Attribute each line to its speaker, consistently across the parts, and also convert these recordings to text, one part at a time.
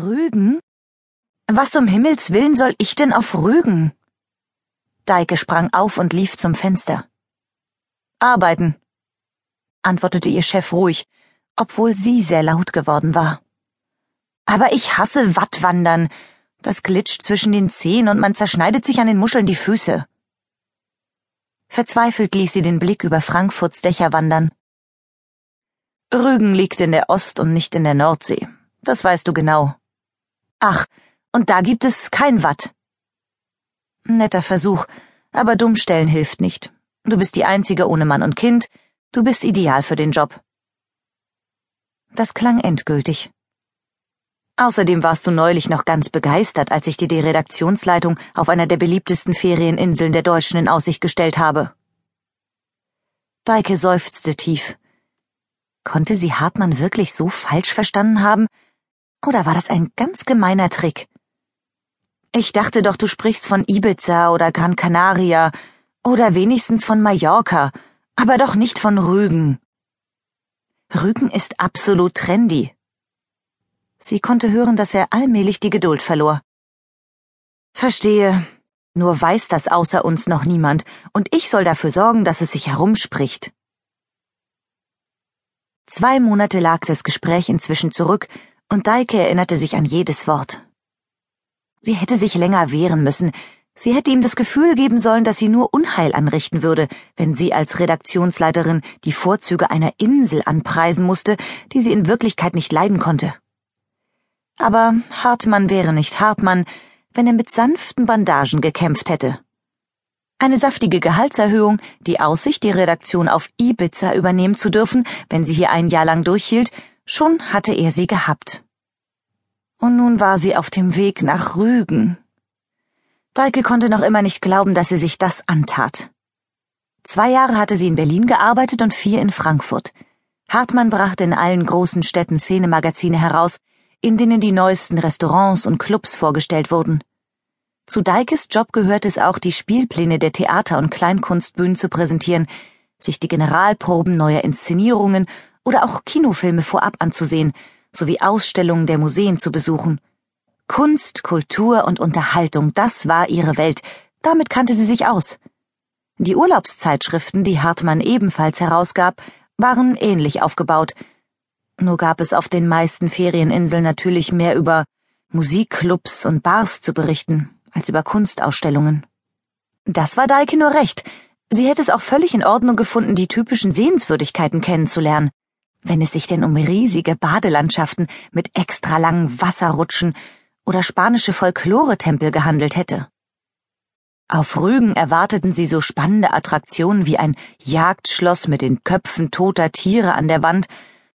Speaker 1: Rügen? Was um Himmels willen soll ich denn auf Rügen? Deike sprang auf und lief zum Fenster. Arbeiten, antwortete ihr Chef ruhig, obwohl sie sehr laut geworden war. Aber ich hasse Wattwandern. Das glitscht zwischen den Zehen und man zerschneidet sich an den Muscheln die Füße. Verzweifelt ließ sie den Blick über Frankfurts Dächer wandern. Rügen liegt in der Ost- und nicht in der Nordsee. Das weißt du genau. Ach, und da gibt es kein Watt. Netter Versuch, aber dummstellen hilft nicht. Du bist die Einzige ohne Mann und Kind, du bist ideal für den Job. Das klang endgültig. Außerdem warst du neulich noch ganz begeistert, als ich dir die Redaktionsleitung auf einer der beliebtesten Ferieninseln der Deutschen in Aussicht gestellt habe. Deike seufzte tief. Konnte sie Hartmann wirklich so falsch verstanden haben? Oder war das ein ganz gemeiner Trick? Ich dachte doch, du sprichst von Ibiza oder Gran Canaria oder wenigstens von Mallorca, aber doch nicht von Rügen. Rügen ist absolut trendy. Sie konnte hören, dass er allmählich die Geduld verlor. Verstehe. Nur weiß das außer uns noch niemand, und ich soll dafür sorgen, dass es sich herumspricht. Zwei Monate lag das Gespräch inzwischen zurück, und Deike erinnerte sich an jedes Wort. Sie hätte sich länger wehren müssen, sie hätte ihm das Gefühl geben sollen, dass sie nur Unheil anrichten würde, wenn sie als Redaktionsleiterin die Vorzüge einer Insel anpreisen musste, die sie in Wirklichkeit nicht leiden konnte. Aber Hartmann wäre nicht Hartmann, wenn er mit sanften Bandagen gekämpft hätte. Eine saftige Gehaltserhöhung, die Aussicht, die Redaktion auf Ibiza übernehmen zu dürfen, wenn sie hier ein Jahr lang durchhielt, schon hatte er sie gehabt. Und nun war sie auf dem Weg nach Rügen. Deike konnte noch immer nicht glauben, dass sie sich das antat. Zwei Jahre hatte sie in Berlin gearbeitet und vier in Frankfurt. Hartmann brachte in allen großen Städten Szenemagazine heraus, in denen die neuesten Restaurants und Clubs vorgestellt wurden. Zu Deikes Job gehört es auch, die Spielpläne der Theater- und Kleinkunstbühnen zu präsentieren, sich die Generalproben neuer Inszenierungen oder auch Kinofilme vorab anzusehen, sowie Ausstellungen der Museen zu besuchen. Kunst, Kultur und Unterhaltung, das war ihre Welt, damit kannte sie sich aus. Die Urlaubszeitschriften, die Hartmann ebenfalls herausgab, waren ähnlich aufgebaut, nur gab es auf den meisten Ferieninseln natürlich mehr über Musikclubs und Bars zu berichten, als über Kunstausstellungen. Das war Daike nur recht. Sie hätte es auch völlig in Ordnung gefunden, die typischen Sehenswürdigkeiten kennenzulernen. Wenn es sich denn um riesige Badelandschaften mit extra langen Wasserrutschen oder spanische Folkloretempel gehandelt hätte. Auf Rügen erwarteten sie so spannende Attraktionen wie ein Jagdschloss mit den Köpfen toter Tiere an der Wand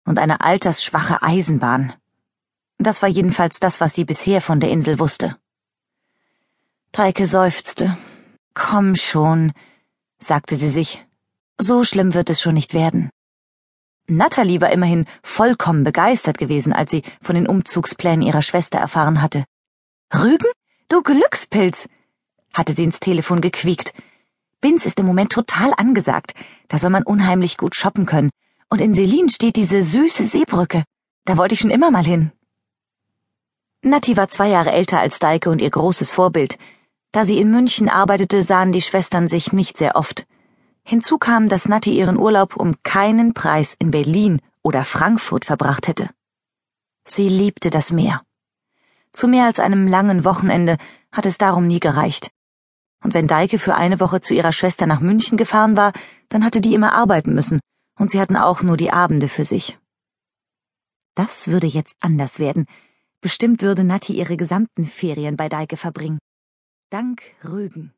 Speaker 1: und eine altersschwache Eisenbahn. Das war jedenfalls das, was sie bisher von der Insel wusste. Teike seufzte. Komm schon, sagte sie sich. So schlimm wird es schon nicht werden. Natalie war immerhin vollkommen begeistert gewesen, als sie von den Umzugsplänen ihrer Schwester erfahren hatte. Rügen? Du Glückspilz! hatte sie ins Telefon gequiekt. Binz ist im Moment total angesagt. Da soll man unheimlich gut shoppen können. Und in Selin steht diese süße Seebrücke. Da wollte ich schon immer mal hin. Nati war zwei Jahre älter als Deike und ihr großes Vorbild. Da sie in München arbeitete, sahen die Schwestern sich nicht sehr oft. Hinzu kam, dass Nati ihren Urlaub um keinen Preis in Berlin oder Frankfurt verbracht hätte. Sie liebte das Meer. Zu mehr als einem langen Wochenende hat es darum nie gereicht. Und wenn Deike für eine Woche zu ihrer Schwester nach München gefahren war, dann hatte die immer arbeiten müssen und sie hatten auch nur die Abende für sich. Das würde jetzt anders werden. Bestimmt würde Natti ihre gesamten Ferien bei Deike verbringen. Dank Rügen.